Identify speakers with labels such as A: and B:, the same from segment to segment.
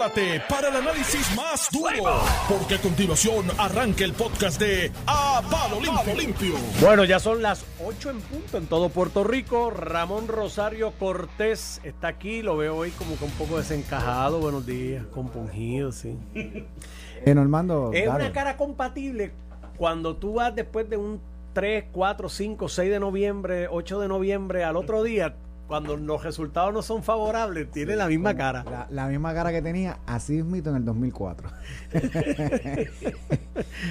A: prepárate para el análisis más duro, porque a continuación arranca el podcast de A Palo Limpio. Limpio.
B: Bueno, ya son las 8 en punto en todo Puerto Rico. Ramón Rosario Cortés está aquí, lo veo hoy como que un poco desencajado. Buenos días, compungido, sí.
C: Eh, Normando,
B: Es
C: dale.
B: una cara compatible cuando tú vas después de un 3, 4, 5, 6 de noviembre, 8 de noviembre al otro día, cuando los resultados no son favorables, tiene la misma cara.
C: La, la misma cara que tenía así mismito en el 2004.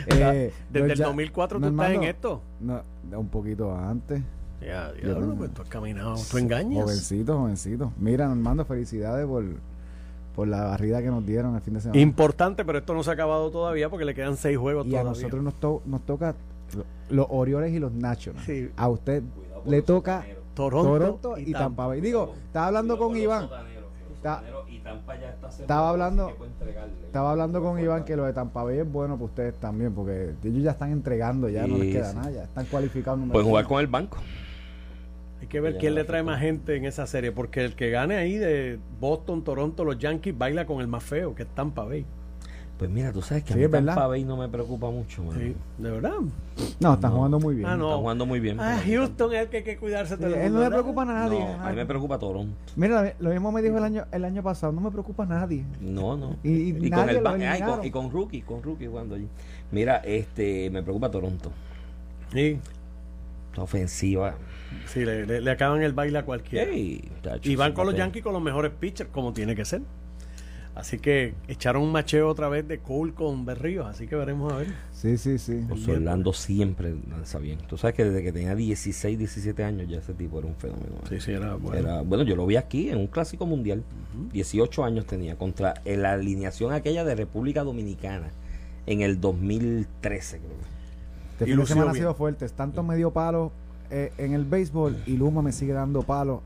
C: Eh,
B: Desde el 2004 tú estás
C: Normando,
B: en esto.
C: No, un poquito antes.
B: Ya,
C: Yo
B: diablo,
C: no-
B: pues tú has caminado, tú engañas.
C: Jovencito, jovencito. Mira, Normando, felicidades por, por la barrida que nos dieron el fin de semana.
B: Importante, pero esto no se ha acabado todavía porque le quedan seis juegos
C: y a
B: todavía.
C: nosotros nos, to- nos toca lo- los Orioles y los Nationals.
B: Sí.
C: A usted le toca
B: Toronto,
C: Toronto y Tampa Bay. Digo, estaba hablando con Iván. Está- Estaba hablando, estaba hablando con Iván que lo de Tampa Bay es bueno para ustedes también, porque ellos ya están entregando, ya no les queda
D: sí.
C: nada, ya están cualificados.
D: Pueden jugar
C: uno.
D: con el banco.
B: Hay que ver
D: Ya
B: quién le trae más gente en esa serie, porque el que gane ahí de Boston, Toronto, los Yankees, baila con el más feo, que es Tampa Bay.
D: Pues mira, tú sabes que
C: Sí,
D: a mí
C: verdad.
D: Tampa Bay no me preocupa mucho.
B: Sí, de verdad.
C: No, están
D: No.
C: jugando muy bien.
B: Ah, no.
D: Está jugando muy bien.
B: Ah, Houston es el que hay que cuidarse.
C: Sí,
B: todo
C: él no le preocupa a nadie.
D: No, a mí me preocupa Toronto.
C: Mira, lo mismo me dijo el año el año pasado, no me preocupa a nadie.
D: No, no.
C: Y- y
D: con
C: nadie
D: el
C: lo
D: ban- ah, y, con, y con Rookie, con Rookie jugando allí. Mira, este, me preocupa Toronto.
B: Sí,
D: La ofensiva.
B: sí le, le- le acaban el baile a cualquiera. Y van con los. Yankees con los mejores pitchers, como tiene que ser. Así que echaron un macheo otra vez de Cole con Berríos, así que veremos a ver.
C: Sí, sí, sí.
D: Orlando siempre lanza bien. Tú sabes que desde que tenía 16, 17 años ya ese tipo era un fenómeno.
B: Sí, sí, era bueno.
D: Era- bueno, yo lo vi aquí en un clásico mundial. 18 años tenía contra la alineación aquella de República Dominicana en el 2013, creo.
C: Este
B: Y
C: fin de semana ha sido fuerte. Tanto me dio palo eh, en el béisbol y Luma me sigue dando palo.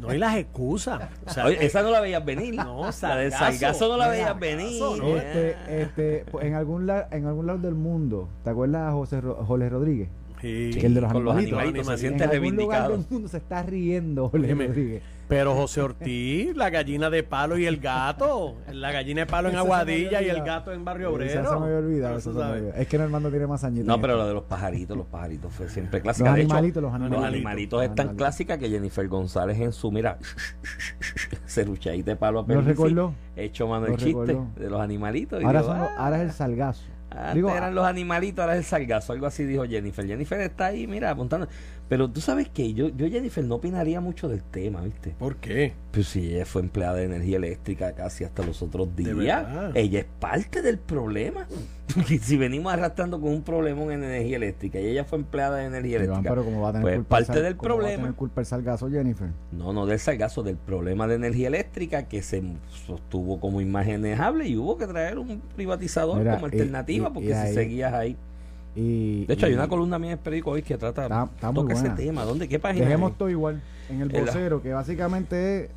B: No hay las excusas. O sea,
D: Oye, esa no la veías venir.
B: No,
D: la del
B: Sargazo.
D: No la veías venir.
B: ¿no?
C: Este, este, pues, en algún la- en algún lado del mundo, ¿te acuerdas a José Ro- Jorge Rodríguez?
B: sí.
C: Que el de los
D: con los
C: animalitos.
D: animalitos se
B: En
C: algún lugar del mundo se está riendo Jorge. Rodríguez.
B: Pero José Ortiz, la gallina de palo y el gato. La gallina de palo en Aguadilla y el gato en Barrio
C: Esa
B: Obrero.
C: se me había olvidado.
B: Tú
C: se me había olvidado. Es que Normando tiene más añitos.
D: No, pero lo de los pajaritos, los pajaritos fue siempre
C: Los
D: clásica. De hecho,
C: animalitos, los
D: los
C: animalitos.
D: animalitos es tan
C: Animalitos.
D: clásica que Jennifer González en su, mira, ceruchadita de palo a
C: ¿Lo
D: Pernici,
C: recordó?
D: hecho mano el chiste
C: recordó.
D: de los animalitos. y
C: Ahora,
D: digo,
C: son los-
D: "Ah,
C: ahora es el salgazo.
D: Antes
C: Digo,
D: eran los animalitos, ahora es el salgazo, algo así dijo Jennifer. Jennifer está ahí, mira, apuntando. Pero tú sabes que yo, yo Jennifer no opinaría mucho del tema, ¿viste?
B: ¿Por qué?
D: Pues si ella fue empleada de energía eléctrica casi hasta los otros
B: ¿De
D: días, ella es parte del problema. Porque si venimos arrastrando con un problema en energía eléctrica y ella fue empleada de energía
C: Iván,
D: eléctrica,
C: pero como va a tener
D: pues
C: culpa el
D: parte
C: sal-
D: del
C: cómo va a
D: problema.
C: tener culpa el salgazo, Jennifer.
D: no, no del salgazo, del problema de energía eléctrica que se sostuvo como imaginable y hubo que traer un privatizador
C: Mira,
D: como
C: y-
D: alternativa
C: y-
D: porque
C: y
D: si
C: ahí-
D: seguías ahí.
C: Y,
D: De hecho, hay una columna mía en el periódico hoy que trata,
C: Está- está
D: toca ese tema. ¿Dónde? ¿Qué página?
C: Dejemos todo igual en el vocero, que básicamente es,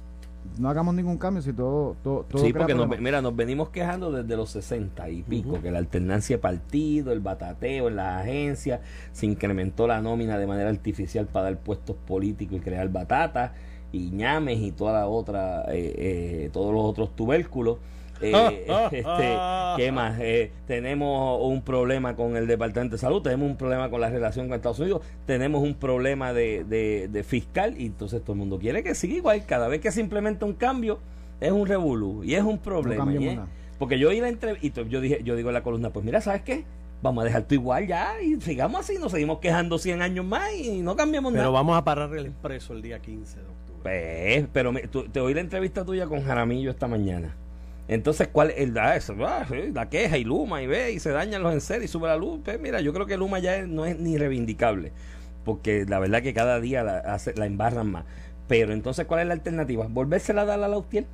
C: no hagamos ningún cambio si todo, todo, todo
D: Sí, porque nos, mira, nos venimos quejando desde los 60 y pico, que la alternancia de partido, el batateo en las agencias, se incrementó la nómina de manera artificial para dar puestos políticos y crear batatas y ñames y toda la otra, eh, eh, todos los otros tubérculos. Eh, este, ¿Qué más? Eh, tenemos un problema con el Departamento de Salud, tenemos un problema con la relación con Estados Unidos, tenemos un problema de, de- de fiscal y entonces todo el mundo quiere que siga igual. Cada vez que se implementa un cambio es un revolú y es un problema. es- porque yo oí la entrevista y yo dije, yo digo en la columna, pues mira, ¿sabes qué? Vamos a dejar tú igual ya y sigamos así, nos seguimos quejando 100 años más y no cambiamos
B: Pero
D: nada.
B: vamos a parar el expreso el día 15 de octubre.
D: Pues, pero me- tú- te oí la entrevista tuya con Jaramillo esta mañana. Entonces, ¿cuál es ah, eso, ah, la queja y Luma y ve y se dañan los enseres y sube la luz? Pues mira, yo creo que Luma ya es- no es ni reivindicable, porque la verdad que cada día la, hace- la embarran más. Pero entonces, ¿cuál es la alternativa? ¿Volvérsela a dar a la Lautier?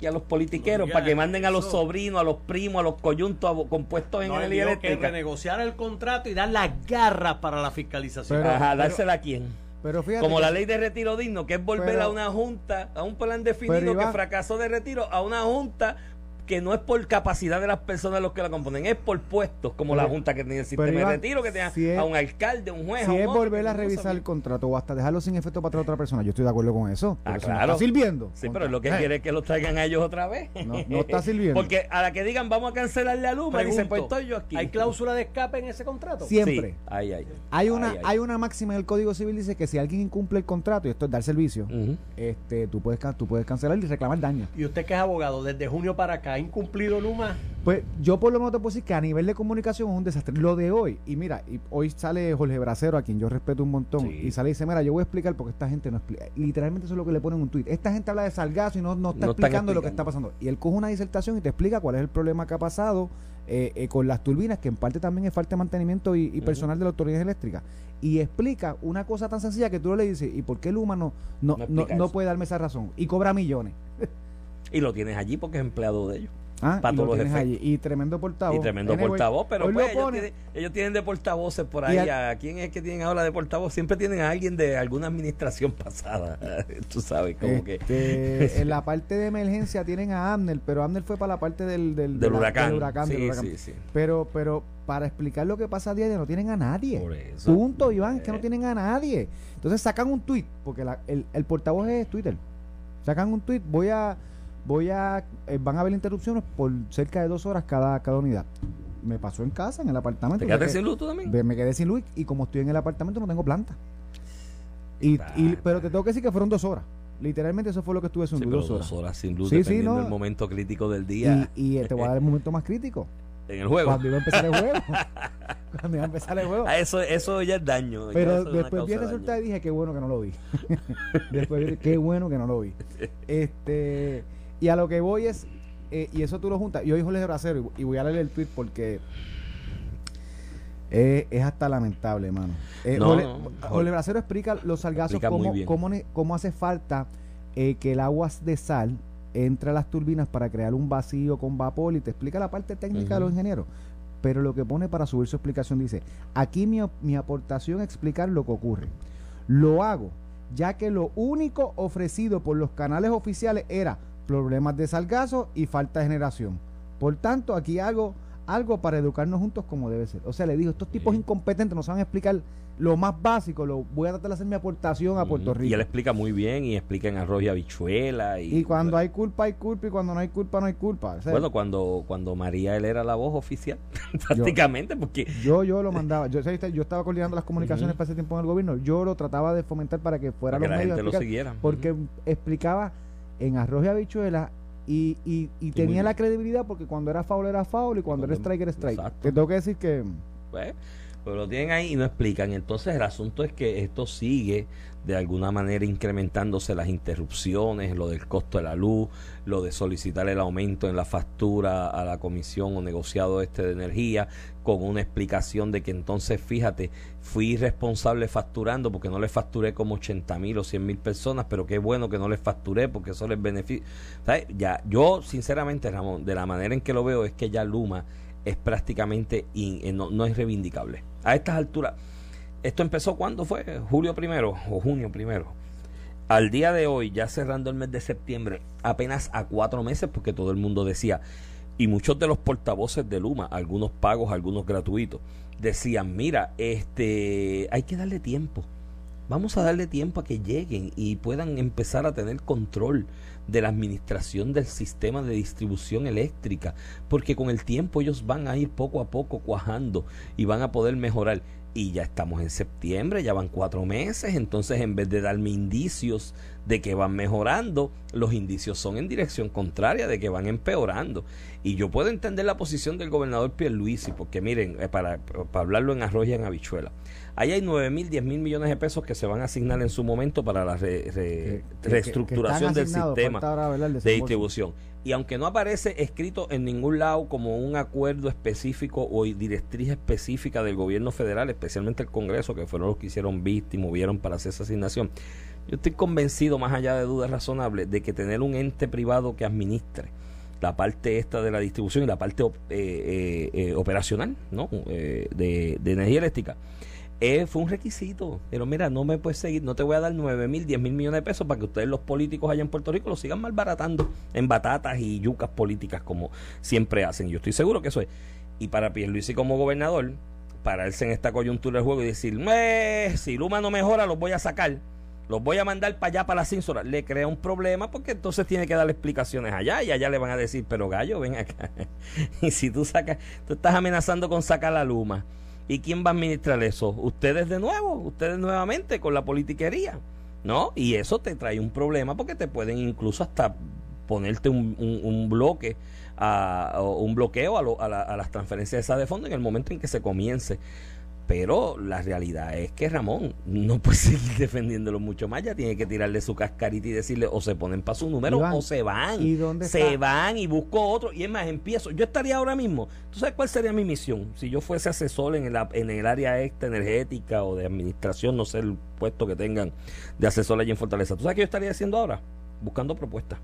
D: Y a los politiqueros
B: No
D: para que manden a los sobrinos, a los primos, a los coyuntos a- compuestos en
B: No,
D: energía
B: dijo que
D: eléctrica.
B: renegociar el contrato y dar las garras para la fiscalización.
C: Pero-
D: Ajá, dársela a quién.
C: Pero fíjate
D: Como
C: que-
D: la ley de retiro digno, que es volver
C: Pero-
D: a una junta, a un plan definido que fracasó de retiro, a una junta que no es por capacidad de las personas los que la componen, es por puestos, como la Junta que tiene el sistema de retiro, que tiene a un alcalde, un juez.
C: Si es volver a revisar el contrato o hasta dejarlo sin efecto para otra persona, yo estoy de acuerdo con eso.
D: Ah, claro.
C: está sirviendo.
D: Sí, pero lo que quiere es que lo traigan a ellos otra vez.
C: No, está sirviendo.
D: Porque a la que digan vamos a cancelarle a Luma, dicen, pues estoy yo aquí.
B: ¿Hay cláusula de escape en ese contrato?
C: Siempre.
D: hay, hay.
C: Hay una, hay una máxima en el Código Civil dice que si alguien incumple el contrato, y esto es dar servicio, este, tú puedes tú puedes cancelar y reclamar daño.
B: ¿Y usted que es abogado, desde junio para acá, ha incumplido Luma?
C: Pues yo por lo menos te puedo decir que a nivel de comunicación es un desastre. Lo de hoy, y mira, y hoy sale Jorge Bracero, a quien yo respeto un montón, y sale y dice, mira, yo voy a explicar porque esta gente no explica. Literalmente eso es lo que le ponen en un tuit. Esta gente habla de salgazo y no, no está explicando, lo que está pasando. Y él coge una disertación y te explica cuál es el problema que ha pasado eh, eh, con las turbinas, que en parte también es falta de mantenimiento y, personal de la autoridad eléctrica. Y explica una cosa tan sencilla que tú le dices, ¿y por qué el humano no, no, no puede darme esa razón? Y cobra millones.
D: y lo tienes allí porque es empleado de ellos.
C: Ah, para todos los allí. Y tremendo portavoz.
D: Y tremendo portavoz, pero pues ellos, tienen, de portavoces por ahí. ¿A quién es que tienen ahora de portavoz? Siempre tienen a alguien de alguna administración pasada. Tú sabes, como que.
C: Este, en la parte de emergencia tienen a Amner, pero Amner fue para la parte del, del,
D: del, huracán.
C: sí, Sí, sí. Pero, pero para explicar lo que pasa a día no tienen a nadie. Por eso. Punto, Iván, es que no tienen a nadie. Entonces sacan un tweet, porque el, el portavoz es Twitter. Sacan un tweet, voy a voy a eh, van a haber interrupciones por cerca de dos horas cada, cada unidad. Me pasó en casa, en el apartamento.
D: ¿Te quedaste sin luz tú también?
C: Me quedé sin luz y como estoy en el apartamento no tengo planta. Y, pero te tengo que decir que fueron dos horas. Literalmente eso fue lo que estuve sin luz.
D: Dos horas. sin luz, sí, dependiendo del momento crítico del día.
C: Y, y te voy a dar el momento más crítico.
D: En el juego.
C: Cuando iba a empezar el juego. Cuando iba a empezar el juego.
D: Ah, eso, eso ya es daño.
C: Pero después vi el resultado y dije, qué bueno que no lo vi. después qué bueno que no lo vi. Este... Y a lo que voy es, eh, y eso tú lo juntas, yo hoy Jorge Bracero, y voy a leer el tweet porque es hasta lamentable, hermano. Eh, Jorge, Bracero explica los salgazos, cómo, cómo, cómo, hace falta eh, que el agua de sal entre a las turbinas para crear un vacío con vapor y te explica la parte técnica de los ingenieros. Pero lo que pone para subir su explicación dice, aquí mi, mi aportación es explicar lo que ocurre. Lo hago ya que lo único ofrecido por los canales oficiales era problemas de salgazo y falta de generación. Por tanto, aquí hago algo para educarnos juntos como debe ser. O sea, le digo, estos tipos incompetentes no saben explicar lo más básico, lo voy a tratar de hacer mi aportación a Puerto Rico.
D: Y él explica muy bien y explica en arroz y habichuela.
C: Y, cuando hay culpa, hay culpa y cuando no hay culpa, no hay culpa.
D: bueno, cuando, cuando María él era la voz oficial, prácticamente, porque...
C: Yo, yo lo mandaba, yo, yo estaba coordinando las comunicaciones para ese tiempo en el gobierno, yo lo trataba de fomentar para que fuera
D: los medios. lo siguieran.
C: Porque explicaba en arroz y habichuela y, y, tenía la credibilidad porque cuando era foul era foul y cuando, era strike era strike. Te tengo que decir que...
D: Pues, pero lo tienen ahí y no explican. Entonces el asunto es que esto sigue de alguna manera incrementándose las interrupciones, lo del costo de la luz, lo de solicitar el aumento en la factura a la comisión o negociado este de energía, con una explicación de que entonces, fíjate, fui responsable facturando porque no le facturé como 80 mil o 100 mil personas, pero qué bueno que no les facturé porque eso les beneficia. Ya, yo, sinceramente, Ramón, de la manera en que lo veo es que ya Luma es prácticamente, eh, no, no es reivindicable. A estas alturas esto empezó cuando fue, julio primero o junio primero. Al día de hoy, ya cerrando el mes de septiembre, apenas a cuatro meses, porque todo el mundo decía, y muchos de los portavoces de Luma, algunos pagos, algunos gratuitos, decían, mira, este, hay que darle tiempo. Vamos a darle tiempo a que lleguen y puedan empezar a tener control de la administración del sistema de distribución eléctrica, porque con el tiempo ellos van a ir poco a poco cuajando y van a poder mejorar y ya estamos en septiembre, ya van cuatro meses, entonces en vez de darme indicios de que van mejorando, los indicios son en dirección contraria, de que van empeorando. Y yo puedo entender la posición del gobernador Pierluisi, porque miren, eh, para, para hablarlo en arroz y en habichuela, ahí hay 9 mil, 10 mil millones de pesos que se van a asignar en su momento para la reestructuración del sistema de distribución. Y aunque no aparece escrito en ningún lado como un acuerdo específico o directriz específica del gobierno federal, especialmente el Congreso, que fueron los que hicieron vista y movieron para hacer esa asignación, yo estoy convencido, más allá de dudas razonables, de que tener un ente privado que administre la parte esta de la distribución y la parte eh, eh, eh, operacional ¿no? de energía eléctrica eh, fue un requisito. Pero mira, no me puedes seguir, no te voy a dar 9 mil, 10 mil millones de pesos para que ustedes los políticos allá en Puerto Rico lo sigan malbaratando en batatas y yucas políticas como siempre hacen. Yo estoy seguro que eso es. Y para Pierluisi como gobernador, pararse en esta coyuntura del juego y decir, eh, si Luma no mejora, los voy a sacar los voy a mandar para allá, para la censura, le crea un problema porque entonces tiene que darle explicaciones allá y allá le van a decir, pero gallo, ven acá. y si tú sacas, tú estás amenazando con sacar la luma. ¿Y quién va a administrar eso? Ustedes de nuevo, ustedes nuevamente con la politiquería. ¿No? Y eso te trae un problema porque te pueden incluso hasta ponerte un, un, bloque a, un bloqueo a, a, las transferencias de esa de fondo en el momento en que se comience pero la realidad es que Ramón no puede seguir defendiéndolo mucho más. Ya tiene que tirarle su cascarita y decirle o se ponen para su número o se van.
C: ¿Y dónde
D: se van y busco otro. Y es más, empiezo. Yo estaría ahora mismo. ¿Tú sabes cuál sería mi misión? Si yo fuese asesor en el, en el área esta energética o de administración, no sé el puesto que tengan de asesor allí en Fortaleza. ¿Tú sabes qué yo estaría haciendo ahora? Buscando propuestas.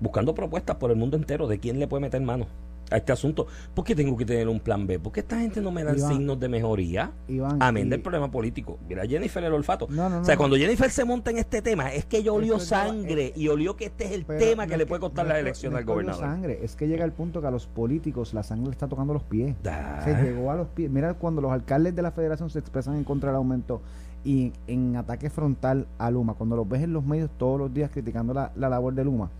D: Buscando propuestas por el mundo entero de quién le puede meter mano a este asunto. ¿Por qué tengo que tener un plan B? ¿Por qué esta gente no me da signos de mejoría? Amén del problema político. Mira, Jennifer el olfato. o sea, cuando Jennifer se monta en este tema, es que ella olió sangre y olió que este es el tema que le puede costar la elección al gobernador.
C: sangre, es que llega el punto que a los políticos la sangre le está tocando los pies. Se llegó a los pies. Mira, cuando los alcaldes de la federación se expresan en contra del aumento y en ataque frontal a Luma, cuando los ves en los medios todos los días criticando la, la labor de Luma,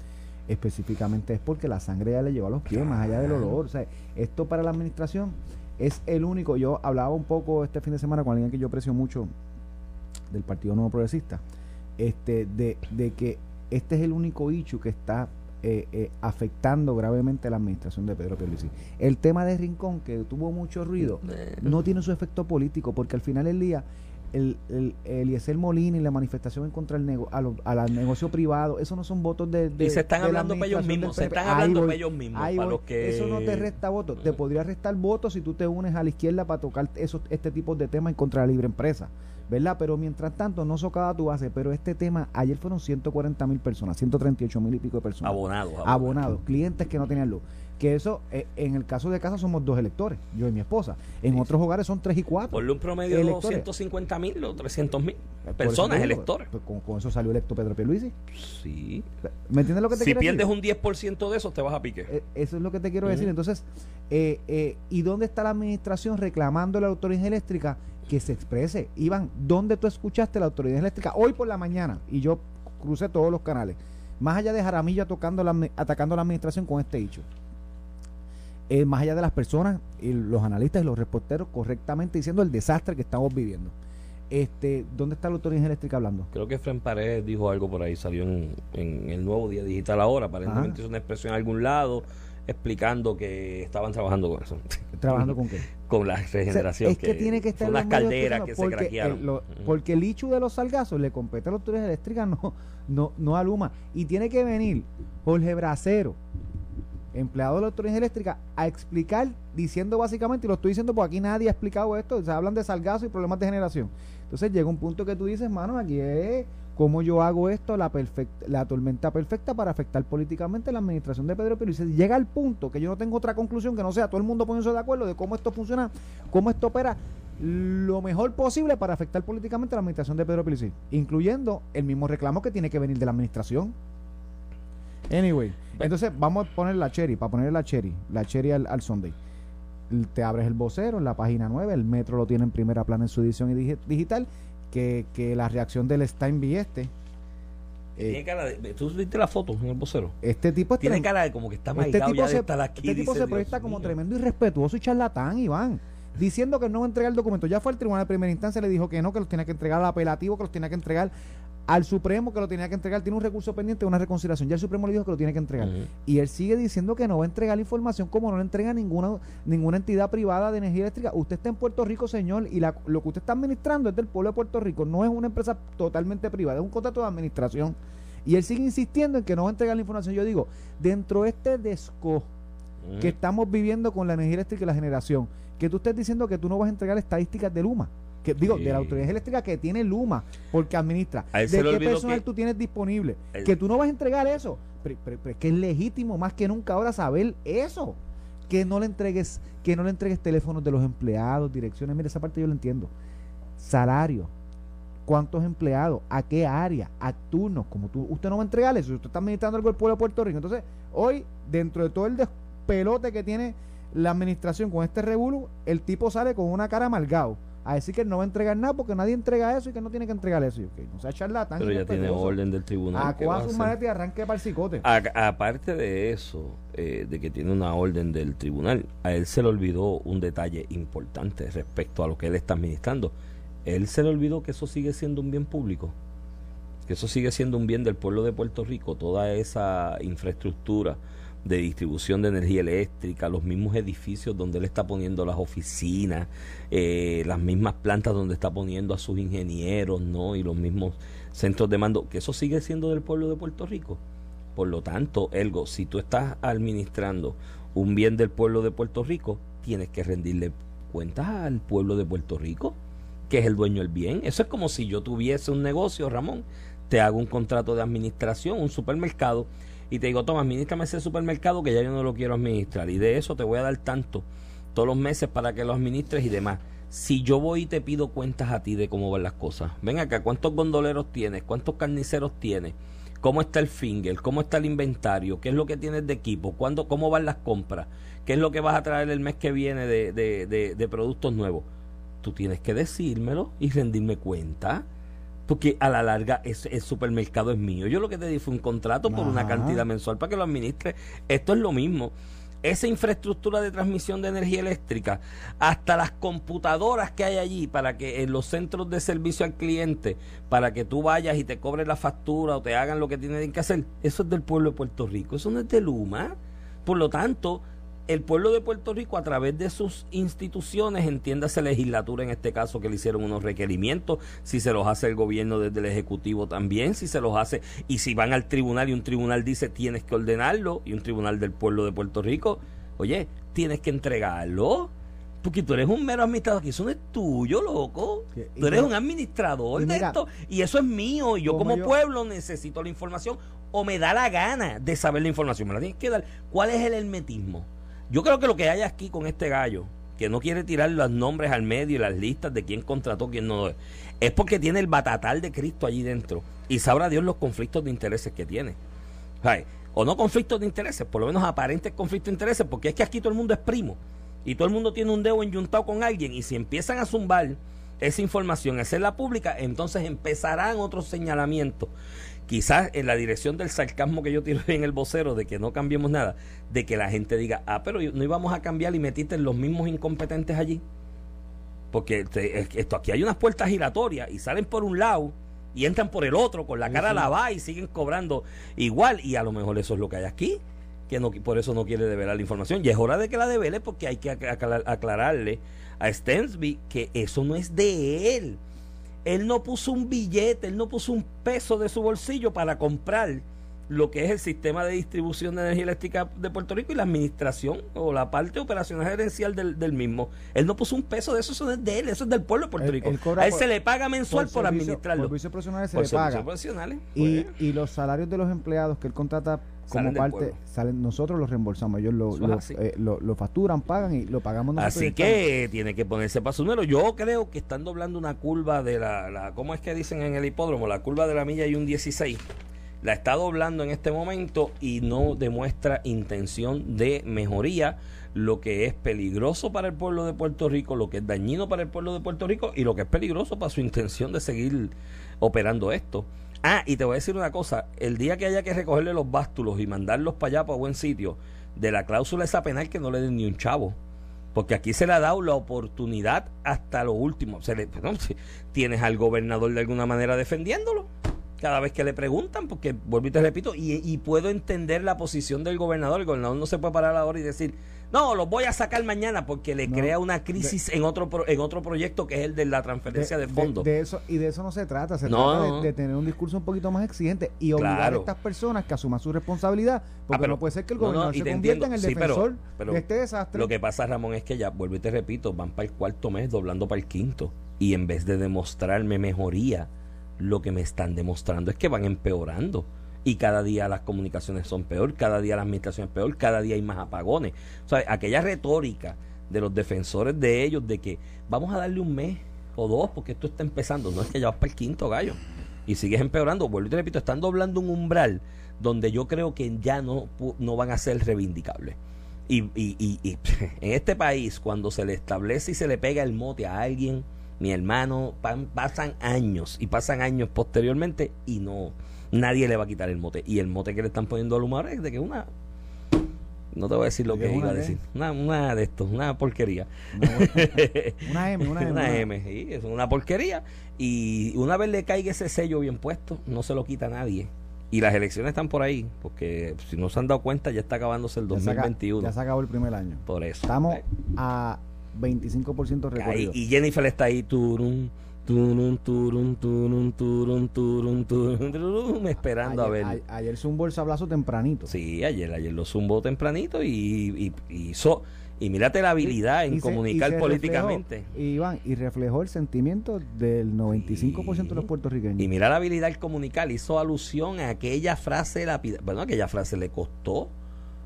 C: específicamente es porque la sangre ya le lleva a los pies, más allá del olor. O sea, esto para la administración es el único. Yo hablaba un poco este fin de semana con alguien que yo aprecio mucho del Partido Nuevo Progresista, este, de, de que este es el único hecho que está eh, eh, afectando gravemente a la administración de Pedro Pierluisi. El tema de Rincón, que tuvo mucho ruido, no tiene su efecto político, porque al final del día el, el, Eliezer Molina y la manifestación en contra del nego, a, al negocio privado, eso no son votos de,
D: y se están hablando para ellos mismos, se están hablando para ellos mismos.
C: Eso no te resta votos, te podría restar votos si tú te unes a la izquierda para tocar esos, este tipo de temas en contra de la libre empresa, ¿verdad? Pero mientras tanto no socava tu base, pero este tema, ayer fueron 140 mil personas, 138 mil y pico de personas.
D: abonados,
C: abonados clientes que no tenían luz que eso, eh, en el caso de casa somos dos electores, yo y mi esposa. En otros hogares son tres y cuatro.
D: Ponle un promedio de 250 mil o 300 mil personas electores.
C: Pues, con, eso salió electo Pedro Pierluisi.
D: Sí.
C: ¿Me entiendes lo que te
D: si pierdes un 10% de eso, te vas a pique.
C: Eh, eso es lo que te quiero decir. Entonces, eh, ¿y dónde está la administración reclamando a la autoridad eléctrica que se exprese? Iván, ¿dónde tú escuchaste la autoridad eléctrica? Hoy por la mañana, y yo crucé todos los canales, más allá de Jaramillo tocando la, atacando a la administración con este hecho. Eh, más allá de las personas, y los analistas y los reporteros correctamente diciendo el desastre que estamos viviendo. Este, ¿Dónde está la autoridad eléctrica hablando?
D: Creo que Fren Paredes dijo algo por ahí, salió en, el nuevo día digital ahora, aparentemente es una expresión en algún lado explicando que estaban trabajando con eso.
C: ¿Trabajando con qué?
D: con la regeneración.
C: es que, tiene que estar
D: en las calderas que se craquearon.
C: porque el hecho de los salgazos le compete a la autoridad eléctrica, no, no, no a Luma. Y tiene que venir Jorge Bracero, empleado de la autoridad eléctrica, a explicar, diciendo básicamente, y lo estoy diciendo porque aquí nadie ha explicado esto, se hablan de salgazo y problemas de generación. Entonces llega un punto que tú dices, mano, aquí es cómo yo hago esto, la, la tormenta perfecta para afectar políticamente la administración de Pedro Pérez. Llega al punto que yo no tengo otra conclusión que no sea todo el mundo poniéndose de acuerdo de cómo esto funciona, cómo esto opera lo mejor posible para afectar políticamente la administración de Pedro Pérez, incluyendo el mismo reclamo que tiene que venir de la administración. Anyway, entonces vamos a poner la cherry, para poner la cherry, la cherry al, Sunday. Te abres el vocero en la página 9, el metro lo tiene en primera plana en su edición digital, que, que la reacción del Steinby este.
D: tiene eh, cara de, ¿Tú viste la foto en el vocero?
C: Este tipo
D: tiene cara de como que está este tipo
C: ya
D: se,
C: aquí, Este tipo se proyecta como tremendo irrespetuoso y charlatán, Iván diciendo que no va a entregar el documento. Ya fue el tribunal de primera instancia, le dijo que no, que los tenía que entregar al apelativo, que los tenía que entregar al Supremo que lo tenía que entregar, tiene un recurso pendiente, una reconciliación. Ya el Supremo le dijo que lo tiene que entregar. Y él sigue diciendo que no va a entregar la información como no le entrega ninguna, ninguna entidad privada de energía eléctrica. Usted está en Puerto Rico, señor, y lo que usted está administrando es del pueblo de Puerto Rico. No es una empresa totalmente privada, es un contrato de administración. Y él sigue insistiendo en que no va a entregar la información. Yo digo, dentro de este desco que estamos viviendo con la energía eléctrica y la generación, que tú estés diciendo que tú no vas a entregar estadísticas de Luma que digo, de la autoridad eléctrica que tiene Luma, porque administra. ¿De qué personal tú tienes disponible? que tú no vas a entregar eso. Pero, que es legítimo más que nunca ahora saber eso. Que no le entregues, que no le entregues teléfonos de los empleados, direcciones. Mira, esa parte yo lo entiendo. salario, cuántos empleados, a qué área, a turnos, como tú, usted no va a entregar eso, usted está administrando algo del pueblo de Puerto Rico. Entonces, hoy, dentro de todo el despelote que tiene la administración con este revuelo, el tipo sale con una cara amargado a decir que no va a entregar nada porque nadie entrega eso y que no tiene que entregar eso. Okay, no sea charlatán.
D: Pero ya tiene orden del tribunal.
C: A su maleta y arranque para el cicote.
D: aparte de eso, eh, de que tiene una orden del tribunal, a él se le olvidó un detalle importante respecto a lo que él está administrando. Él se le olvidó que eso sigue siendo un bien público. Que eso sigue siendo un bien del pueblo de Puerto Rico. Toda esa infraestructura de distribución de energía eléctrica, los mismos edificios donde él está poniendo las oficinas, eh, las mismas plantas donde está poniendo a sus ingenieros, ¿no? Y los mismos centros de mando, que eso sigue siendo del pueblo de Puerto Rico. Por lo tanto, Elgo, si tú estás administrando un bien del pueblo de Puerto Rico, tienes que rendirle cuentas al pueblo de Puerto Rico, que es el dueño del bien. Eso es como si yo tuviese un negocio, Ramón, te hago un contrato de administración, un supermercado, y te digo, toma, administrame ese supermercado que ya yo no lo quiero administrar. Y de eso te voy a dar tanto todos los meses para que lo administres y demás. Si yo voy y te pido cuentas a ti de cómo van las cosas, ven acá, ¿cuántos gondoleros tienes? ¿Cuántos carniceros tienes? ¿Cómo está el finger? ¿Cómo está el inventario? ¿Qué es lo que tienes de equipo? ¿Cuándo, ¿Cómo van las compras? ¿Qué es lo que vas a traer el mes que viene de, de, de, de productos nuevos? Tú tienes que decírmelo y rendirme cuenta porque a la larga ese, el supermercado es mío. Yo lo que te di fue un contrato por una cantidad mensual para que lo administre. Esto es lo mismo. Esa infraestructura de transmisión de energía eléctrica, hasta las computadoras que hay allí para que en los centros de servicio al cliente, para que tú vayas y te cobres la factura o te hagan lo que tienen que hacer, eso es del pueblo de Puerto Rico, eso no es de Luma. Por lo tanto, el pueblo de Puerto Rico a través de sus instituciones, entiéndase legislatura en este caso que le hicieron unos requerimientos, si se los hace el gobierno desde el Ejecutivo también, si se los hace, y si van al tribunal y un tribunal dice tienes que ordenarlo, y un tribunal del pueblo de Puerto Rico, oye, tienes que entregarlo. Porque tú eres un mero administrador, que eso no es tuyo, loco. Tú eres un administrador de esto y eso es mío. Y yo como pueblo necesito la información o me da la gana de saber la información. Me la tienes que dar. ¿Cuál es el hermetismo? Yo creo que lo que hay aquí con este gallo, que no quiere tirar los nombres al medio y las listas de quién contrató, quién no, es porque tiene el batatal de Cristo allí dentro. Y sabrá Dios los conflictos de intereses que tiene. O no conflictos de intereses, por lo menos aparentes conflictos de intereses, porque es que aquí todo el mundo es primo. Y todo el mundo tiene un dedo enyuntado con alguien. Y si empiezan a zumbar esa información, hacerla pública, entonces empezarán otros señalamientos quizás en la dirección del sarcasmo que yo tiro en el vocero de que no cambiemos nada, de que la gente diga, ah, pero no íbamos a cambiar y metiste los mismos incompetentes allí. Porque esto aquí hay unas puertas giratorias y salen por un lado y entran por el otro con la cara lavada y siguen cobrando igual. Y a lo mejor eso es lo que hay aquí que no por eso no quiere develar la información. Y es hora de que la devele porque hay que aclararle a Stensby que eso no es de él él no puso un billete, él no puso un peso de su bolsillo para comprar lo que es el sistema de distribución de energía eléctrica de Puerto Rico y la administración o la parte operacional gerencial del, mismo. Él no puso un peso de eso, eso es de él, eso es del pueblo de Puerto Rico. a él se le paga mensual por, administrarlo.
C: Por servicios profesionales se le paga. Y, pues. y los salarios de los empleados que él contrata como parte, salen, nosotros los reembolsamos, ellos eh, lo, lo, facturan, pagan y lo pagamos
D: nosotros. Así que tiene que ponerse para su número. Yo creo que están doblando una curva de la, la, ¿cómo es que dicen en el hipódromo? La curva de la milla y un 16. La está doblando en este momento y no demuestra intención de mejoría, lo que es peligroso para el pueblo de Puerto Rico, lo que es dañino para el pueblo de Puerto Rico y lo que es peligroso para su intención de seguir operando esto. Ah, y te voy a decir una cosa, el día que haya que recogerle los bástulos y mandarlos para allá, para buen sitio, de la cláusula esa penal que no le den ni un chavo. Porque aquí se le ha dado la oportunidad hasta lo último. Se le, tienes al gobernador de alguna manera defendiéndolo cada vez que le preguntan, porque vuelvo y te repito, y, y, puedo entender la posición del gobernador. El gobernador no se puede parar ahora y decir, no, los voy a sacar mañana porque le crea una crisis en otro en otro proyecto que es el de la transferencia de, fondos.
C: De, eso y de eso no se trata, se trata de, tener un discurso un poquito más exigente y obligar a estas personas que asuman su responsabilidad, porque ah, no puede ser que el gobernador se convierta en el defensor de este desastre.
D: Lo que pasa, Ramón, es que ya vuelvo y te repito, van para el cuarto mes doblando para el quinto y en vez de demostrarme mejoría, lo que me están demostrando es que van empeorando y cada día las comunicaciones son peor, cada día la administración es peor, cada día hay más apagones. O sea, aquella retórica de los defensores de ellos de que vamos a darle un mes o dos, porque esto está empezando. No es que ya vas para el quinto gallo y sigues empeorando. Vuelvo y te repito, están doblando un umbral donde yo creo que ya no, no van a ser reivindicables. Y, y, y, en este país, cuando se le establece y se le pega el mote a alguien, mi hermano, pasan años y pasan años posteriormente y no, nadie le va a quitar el mote. Y el mote que le están poniendo al humor es de que una no te voy a decir lo que iba a decir. Una, una, de estos, una porquería.
C: Una, M, una M.
D: Una M, sí, es una porquería. Y una vez le caiga ese sello bien puesto, no se lo quita nadie. Y las elecciones están por ahí, porque si no se han dado cuenta, ya está acabándose el 2021.
C: Ya se, acabó el primer año.
D: Por eso.
C: Estamos a 25% recorrido.
D: y Jennifer está ahí, turum, turum, turum, turum, turum, turum, turum, esperando
C: a
D: ver.
C: ayer zumbó el sablazo tempranito.
D: Sí, ayer, ayer lo zumbó tempranito y, hizo... Y mírate la habilidad en comunicar políticamente.
C: Iván, y reflejó el sentimiento del 95% de los puertorriqueños.
D: Y mira la habilidad en comunicar, hizo alusión a aquella frase, bueno, aquella frase le costó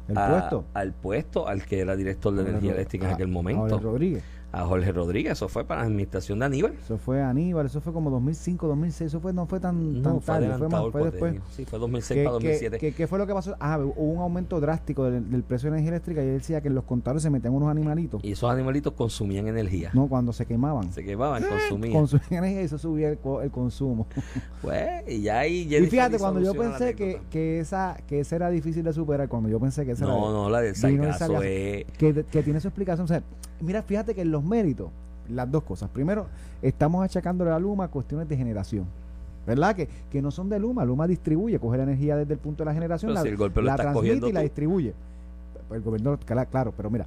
C: ¿El puesto?
D: al puesto al que era director de energía eléctrica en aquel momento.
C: Rodríguez
D: a Jorge Rodríguez, eso fue para la administración de Aníbal.
C: Eso fue Aníbal, eso fue como 2005, 2006, eso fue, no fue tan, tan tarde, fue, más, fue después.
D: Sí, fue 2006 para 2007.
C: ¿qué, ¿Qué, fue lo que pasó? Ah, hubo un aumento drástico del, precio de energía eléctrica y él decía que en los contadores se metían unos animalitos.
D: Y esos animalitos consumían energía.
C: No, cuando se quemaban.
D: Se quemaban, consumían.
C: Consumían energía y eso subía el, el consumo.
D: pues, y ya ahí...
C: Y fíjate, cuando yo pensé que, que, esa, que esa era difícil de superar, cuando yo pensé que esa
D: no,
C: era...
D: No, la del salgazo es...
C: Que, que tiene su explicación. O sea, mira, fíjate que en los méritos las dos cosas. Primero, estamos achacándole a Luma cuestiones de generación. ¿Verdad? Que, que no son de Luma. Luma distribuye, coge la energía desde el punto de la generación, la, transmite y la distribuye. El gobierno, claro, pero mira,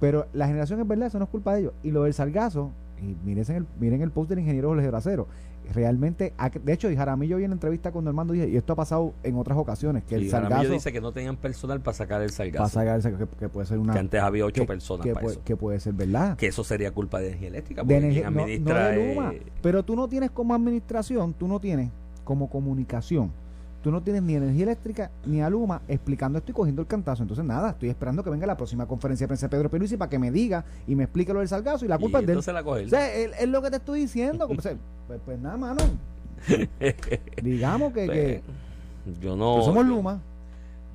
C: pero la generación es verdad, eso no es culpa de ellos. Y lo del salgazo, y miren el, miren el post del ingeniero Jorge Bracero, realmente, de hecho, y Jaramillo vi en entrevista con Normando y esto ha pasado en otras ocasiones, que el salgazo...
D: dice que no tenían personal para sacar el salgazo.
C: Para sacar el salgazo, que, puede ser una...
D: Que antes había ocho personas
C: que
D: para
C: puede,
D: eso.
C: Que puede ser verdad.
D: Que eso sería culpa de energía eléctrica.
C: De energía, no, de Luma, pero tú no tienes como administración, tú no tienes como comunicación tú no tienes ni energía eléctrica ni a Luma explicando esto y cogiendo el cantazo. Entonces, nada, estoy esperando que venga la próxima conferencia de prensa de Pedro Pierluisi para que me diga y me explique lo del salgazo y la culpa es de él.
D: La coge
C: O sea, es, lo que te estoy diciendo. pues, pues, nada, mano. Digamos que, que
D: pues, yo no.
C: somos Luma.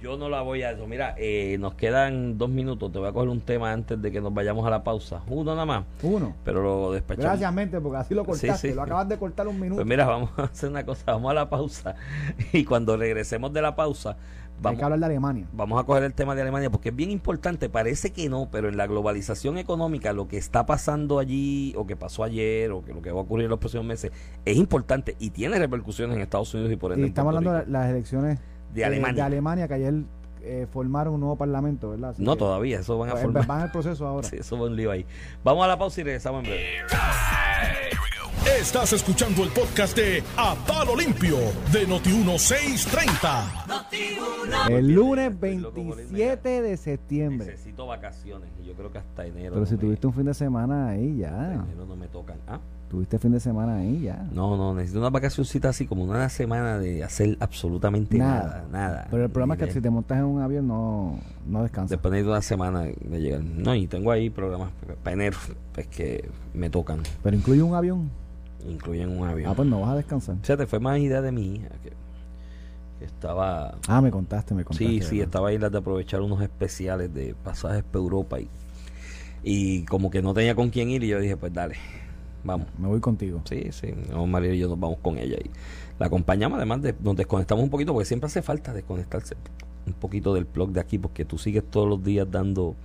D: Yo no la voy a eso. Mira, eh, nos quedan dos minutos. Te voy a coger un tema antes de que nos vayamos a la pausa. Uno nada más.
C: Uno.
D: Pero lo despechamos.
C: Gracias, mente, porque así lo cortaste. lo acabas de cortar un minuto.
D: Pues mira, vamos a hacer una cosa. Vamos a la pausa. Y cuando regresemos de la pausa, Vamos,
C: Hay que hablar de Alemania.
D: Vamos a coger el tema de Alemania porque es bien importante. Parece que no, pero en la globalización económica, lo que está pasando allí, o que pasó ayer, o que lo que va a ocurrir en los próximos meses, es importante y tiene repercusiones en Estados Unidos y por ende.
C: Y estamos hablando de las elecciones
D: de Alemania.
C: de Alemania, que ayer eh, formaron un nuevo parlamento, ¿verdad?
D: no, todavía, eso van a
C: pues,
D: formar.
C: Van el proceso ahora.
D: Sí, eso va un lío ahí. Vamos a la pausa y regresamos en breve.
A: Estás escuchando el podcast de A Palo Limpio de Noti1630.
C: el lunes 27 de septiembre.
D: Necesito vacaciones y yo creo que hasta enero.
C: Pero si tuviste un fin de semana ahí ya.
D: enero no me tocan. ¿Ah?
C: Tuviste fin de semana ahí ya.
D: No, no, necesito una vacacioncita así como una semana de hacer absolutamente nada. Nada.
C: Pero el problema es que si te montas en un avión no, no descansas.
D: Después de una semana de llegar. No, y tengo ahí programas para enero, pues que me tocan.
C: Pero incluye un avión.
D: Incluyen un avión.
C: Ah, pues no vas a descansar.
D: O sea, te fue más idea de mi hija que, estaba.
C: Ah, me contaste, me contaste.
D: Sí, sí, estaba ahí la de aprovechar unos especiales de pasajes para Europa y, y como que no tenía con quién ir y yo dije, pues dale Vamos.
C: Me voy contigo.
D: Sí, sí. María y yo nos vamos con ella. Y la acompañamos, además de nos desconectamos un poquito, porque siempre hace falta desconectarse un poquito del blog de aquí, porque tú sigues todos los días dando.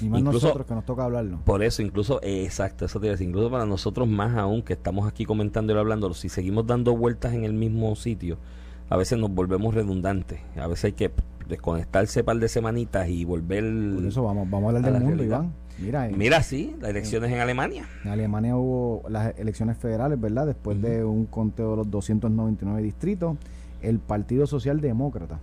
C: Y más nosotros que nos toca hablarlo.
D: Por eso, incluso, exacto, eso te incluso para nosotros más aún que estamos aquí comentando y hablándolo, si seguimos dando vueltas en el mismo sitio, a veces nos volvemos redundantes. A veces hay que desconectarse un par de semanitas y volver.
C: Por eso vamos, vamos a hablar del mundo, Iván.
D: Mira, Mira, sí, las elecciones en Alemania.
C: En Alemania hubo las elecciones federales, ¿verdad? Después de un conteo de los 299 distritos, el Partido Socialdemócrata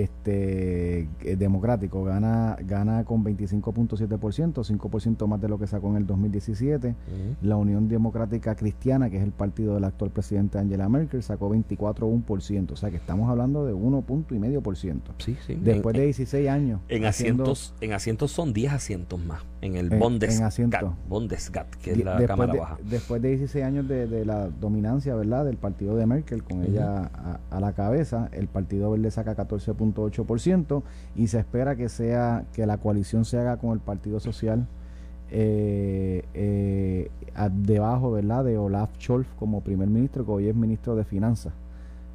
C: este democrático gana gana con 25.7%, 5% más de lo que sacó en el 2017. La Unión Democrática Cristiana, que es el partido del actual presidente Angela Merkel, sacó 24.1%, o sea que estamos hablando de 1.5%.
D: Sí, sí.
C: Después de 16 años.
D: En asientos en asientos son 10 asientos más en el Bundesrat, Bundesrat que es la Cámara Baja.
C: Después de 16 años de, la dominancia, ¿verdad?, del partido de Merkel con ella a, a la cabeza, el Partido Verde saca 14 ciento y se espera que sea que la coalición se haga con el Partido Social eh, eh, debajo verdad de Olaf Scholz como primer ministro que hoy es ministro de finanzas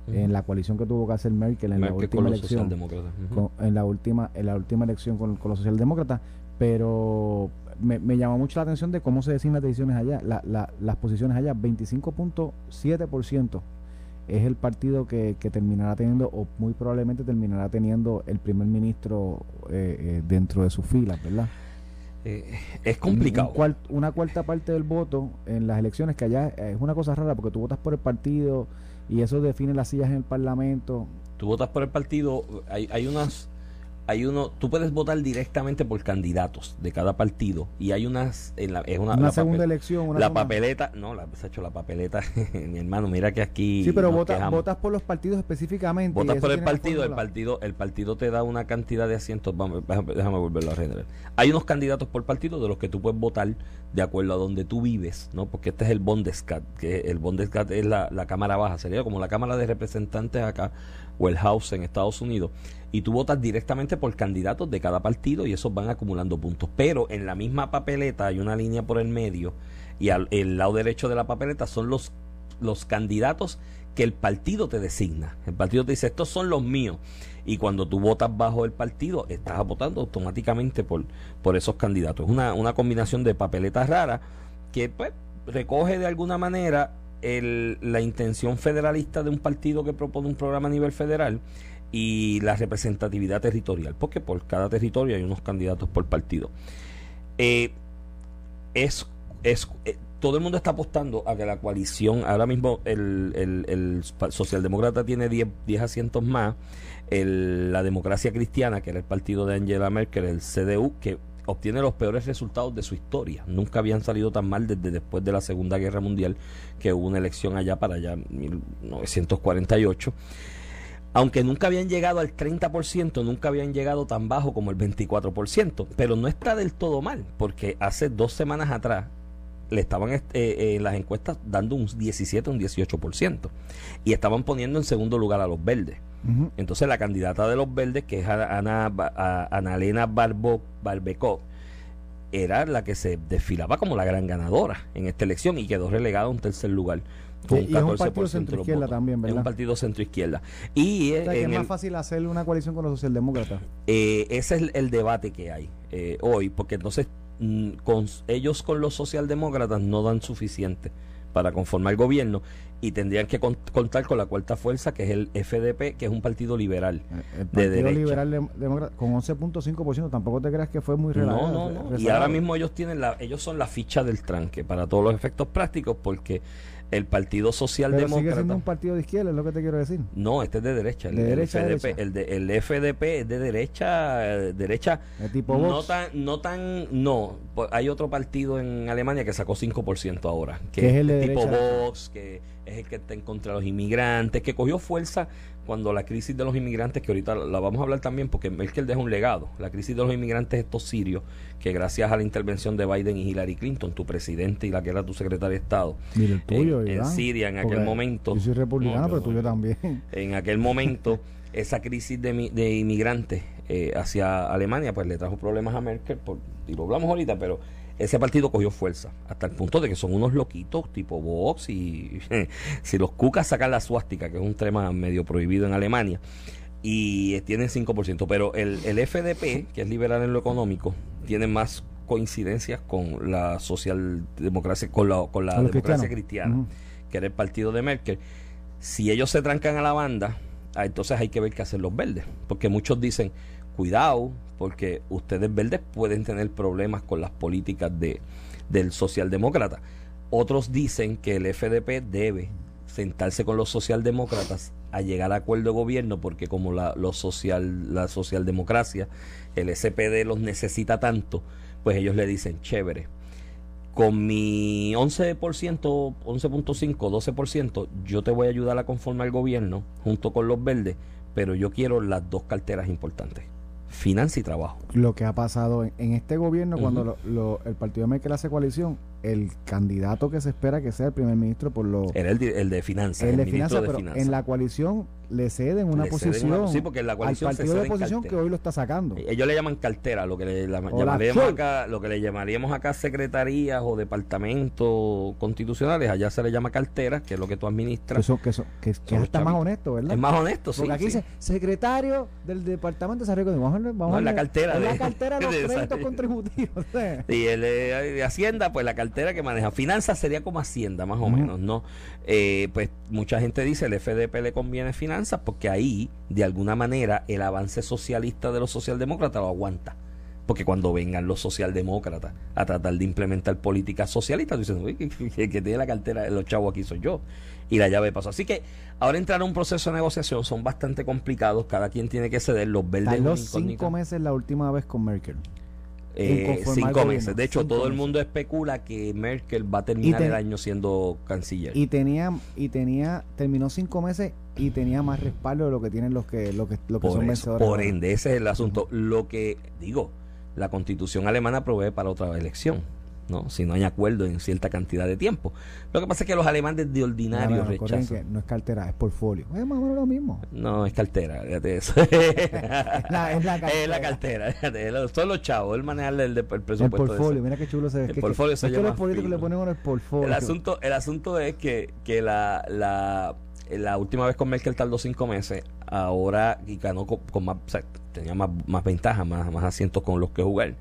C: en la coalición que tuvo que hacer Merkel en la última elección. en la última en la última elección con, los socialdemócratas pero me, me, llamó mucho la atención de cómo se deciden las decisiones allá las posiciones allá 25.7% es el partido que, terminará teniendo, o muy probablemente terminará teniendo el primer ministro eh, eh, dentro de sus filas, ¿verdad?
D: Eh, es complicado.
C: una cuarta parte del voto en las elecciones, que allá es una cosa rara, porque tú votas por el partido y eso define las sillas en el parlamento.
D: Tú votas por el partido, hay, hay unas hay uno, tú puedes votar directamente por candidatos de cada partido y hay unas, en la, es
C: una, segunda elección,
D: la papeleta, no, la, se ha hecho la papeleta, mi hermano, mira que aquí.
C: Sí, pero votas por los partidos específicamente.
D: Votas por el partido, el partido, el partido te da una cantidad de asientos, vamos, déjame, volverlo a generar. Hay unos candidatos por partido de los que tú puedes votar de acuerdo a donde tú vives, ¿no? Porque este es el Bundesrat, que el Bundesrat es la, la cámara baja, sería como la cámara de representantes acá o el House en Estados Unidos y tú votas directamente por candidatos de cada partido y esos van acumulando puntos. Pero en la misma papeleta hay una línea por el medio y al el lado derecho de la papeleta son los, los candidatos que el partido te designa. El partido te dice, estos son los míos. Y cuando tú votas bajo el partido, estás votando automáticamente por, por esos candidatos. Es una, una combinación de papeletas raras que pues, recoge de alguna manera el, la intención federalista de un partido que propone un programa a nivel federal y la representatividad territorial, porque por cada territorio hay unos candidatos por partido. Eh, es, es eh, todo el mundo está apostando a que la coalición, ahora mismo el, el, socialdemócrata tiene 10, 10 asientos más, la democracia cristiana, que era el partido de Angela Merkel, el CDU, que obtiene los peores resultados de su historia. Nunca habían salido tan mal desde después de la Segunda Guerra Mundial, que hubo una elección allá para allá, 1948 aunque nunca habían llegado al 30%, nunca habían llegado tan bajo como el 24%, pero no está del todo mal, porque hace dos semanas atrás le estaban eh, eh, en las encuestas dando un 17, un 18%, y estaban poniendo en segundo lugar a los verdes. Entonces la candidata de los verdes, que es Ana, Elena Barbo, Barbecó, era la que se desfilaba como la gran ganadora en esta elección y quedó relegada a un tercer lugar
C: y es un partido centro izquierda también, ¿verdad?
D: Es un partido centro izquierda. Y
C: es más fácil hacer una coalición con los socialdemócratas.
D: Eh, ese es el, debate que hay eh, hoy, porque entonces mm, con, ellos con los socialdemócratas no dan suficiente para conformar el gobierno y tendrían que contar con la cuarta fuerza que es el FDP, que es un partido liberal
C: el partido liberal con 11.5%, tampoco te creas que fue muy relajado.
D: No, no, no. Y ahora mismo ellos tienen la ellos son la ficha del tranque para todos los efectos prácticos porque el Partido Socialdemócrata.
C: Pero sigue siendo un partido de izquierda, es lo que te quiero decir.
D: No, este es de derecha. El, de derecha, FDP, El, de, el FDP es de derecha, eh, derecha.
C: ¿De tipo
D: no tan, no tan, no. Pues hay otro partido en Alemania que sacó 5% ahora, que
C: es el de
D: tipo Vox, que es el que está en contra de los inmigrantes, que cogió fuerza cuando la crisis de los inmigrantes, que ahorita la vamos a hablar también porque Merkel deja un legado, la crisis de los inmigrantes estos sirios, que gracias a la intervención de Biden y Hillary Clinton, tu presidente y la que era tu secretaria de Estado, en, Siria en aquel momento.
C: Yo soy republicano, pero tuyo también.
D: En aquel momento, esa crisis de, de inmigrantes eh, hacia Alemania, pues le trajo problemas a Merkel, por, y lo hablamos ahorita, pero ese partido cogió fuerza, hasta el punto de que son unos loquitos tipo Vox y si los cucas sacan la suástica, que es un tema medio prohibido en Alemania, y tienen 5%, pero el, el FDP, que es liberal en lo económico, tiene más coincidencias con la socialdemocracia, con la, con la democracia cristiana, que era el partido de Merkel. Si ellos se trancan a la banda, ah, entonces hay que ver qué hacen los verdes, porque muchos dicen, cuidado, porque ustedes verdes pueden tener problemas con las políticas de, del socialdemócrata. Otros dicen que el FDP debe sentarse con los socialdemócratas a llegar a acuerdo de gobierno porque como la, social, la socialdemocracia, el SPD los necesita tanto, pues ellos le dicen, chévere, con mi 11%, 11.5, 12%, yo te voy a ayudar a conformar el gobierno junto con los verdes, pero yo quiero las dos carteras importantes finanzas y trabajo.
C: Lo que ha pasado en, este gobierno, cuando el Partido Merkel hace coalición, el candidato que se espera que sea el primer ministro por lo...
D: Era el, el de finanzas.
C: El, de finanzas, pero en la coalición le ceden una posición
D: sí, porque la coalición
C: al partido de oposición que hoy lo está sacando.
D: Ellos le llaman cartera, lo que le llamaríamos acá, lo que le llamaríamos acá secretarías o departamentos constitucionales, allá se le llama cartera, que es lo que tú administras.
C: Eso, que, eso, que, está más honesto, ¿verdad?
D: Es más honesto, sí.
C: Porque aquí dice secretario del departamento de desarrollo vamos a,
D: vamos la cartera
C: de, la cartera de los créditos contributivos.
D: Y el de Hacienda, pues la cartera que maneja. Finanzas sería como Hacienda, más o menos, ¿no? Eh, pues mucha gente dice el FDP le conviene finanzas porque ahí, de alguna manera, el avance socialista de los socialdemócratas lo aguanta. Porque cuando vengan los socialdemócratas a tratar de implementar políticas socialistas, dicen, que, que tiene la cartera los chavos aquí soy yo. Y la llave pasó. Así que ahora entrar a un proceso de negociación son bastante complicados. Cada quien tiene que ceder. Los verdes.
C: los cinco meses la última vez con Merkel.
D: Eh, cinco meses. De hecho, todo el mundo especula que Merkel va a terminar el año siendo canciller.
C: Y tenía, y tenía, terminó cinco meses y tenía más respaldo de lo que tienen los que, lo que, lo que son vencedores.
D: Por ende, ese es el asunto. Lo que digo, la constitución alemana provee para otra elección. ¿No? si no hay acuerdo en cierta cantidad de tiempo. Lo que pasa es que los alemanes de ordinario no, rechazan.
C: no es cartera, es portfolio. Es más o menos lo mismo.
D: No, es cartera, fíjate eso. es, la, es, la, cartera. Es la cartera, son los chavos, el manejarle el, el, presupuesto. El
C: portfolio, mira qué chulo se ve.
D: El portfolio se llama.
C: los políticos le ponen el portfolio.
D: El asunto, el asunto es que, que la, la, la última vez con Merkel tardó cinco meses, ahora y ganó con, más, o sea, tenía más, más ventajas, más, más asientos con los que jugar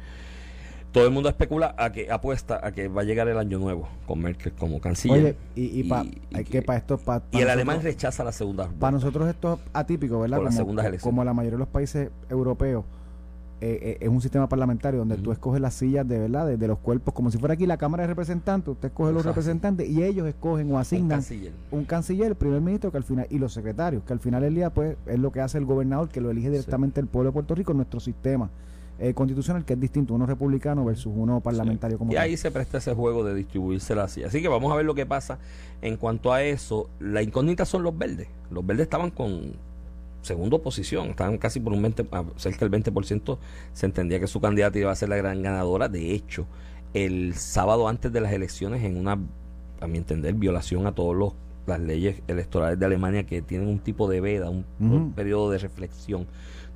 D: todo el mundo especula a que apuesta a que va a llegar el año nuevo con Merkel como canciller. Oye,
C: y, y, que para esto
D: y el alemán rechaza la segunda.
C: Para nosotros esto es atípico, ¿verdad?
D: Como,
C: como la mayoría de los países europeos eh, eh, es un sistema parlamentario donde tú escoges las sillas de verdad de, los cuerpos como si fuera aquí la Cámara de Representantes usted escoge los representantes y ellos escogen o asignan un canciller. el primer ministro que al final y los secretarios que al final del día pues es lo que hace el gobernador que lo elige directamente el pueblo de Puerto Rico en nuestro sistema eh, constitucional que es distinto, uno republicano versus uno parlamentario como
D: Y ahí se presta ese juego de distribuirse la silla. Así que vamos a ver lo que pasa en cuanto a eso. La incógnita son los verdes. Los verdes estaban con segunda posición, estaban casi por un 20, cerca del 20%, se entendía que su candidata iba a ser la gran ganadora. De hecho, el sábado antes de las elecciones, en una, a mi entender, violación a todas las leyes electorales de Alemania que tienen un tipo de veda, un periodo de reflexión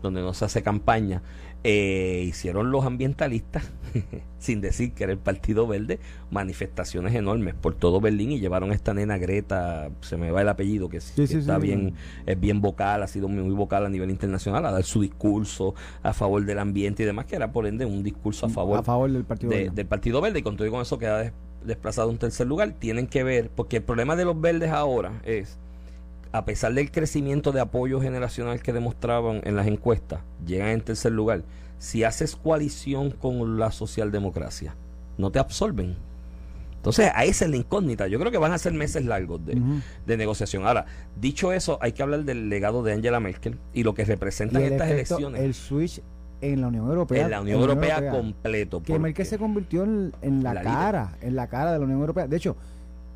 D: donde no se hace campaña, eh, hicieron los ambientalistas, sin decir que era el Partido Verde, manifestaciones enormes por todo Berlín y llevaron a esta nena Greta, se me va el apellido, que, está bien, es bien vocal, ha sido muy, vocal a nivel internacional, a dar su discurso a favor del ambiente y demás, que era por ende un discurso a mm, favor,
C: a favor del, Partido Verde.
D: del Partido Verde. Y con todo y con eso queda desplazado a un tercer lugar. Tienen que ver, porque el problema de los verdes ahora es a pesar del crecimiento de apoyo generacional que demostraban en las encuestas, llegan en tercer lugar. Si haces coalición con la socialdemocracia, no te absorben. Entonces, ahí es la incógnita. Yo creo que van a ser meses largos de, negociación. Ahora, dicho eso, hay que hablar del legado de Angela Merkel y lo que representan estas elecciones.
C: El switch en la Unión Europea.
D: En la Unión, Europea, completo.
C: Que Merkel se convirtió en, la, cara, en la cara de la Unión Europea. De hecho,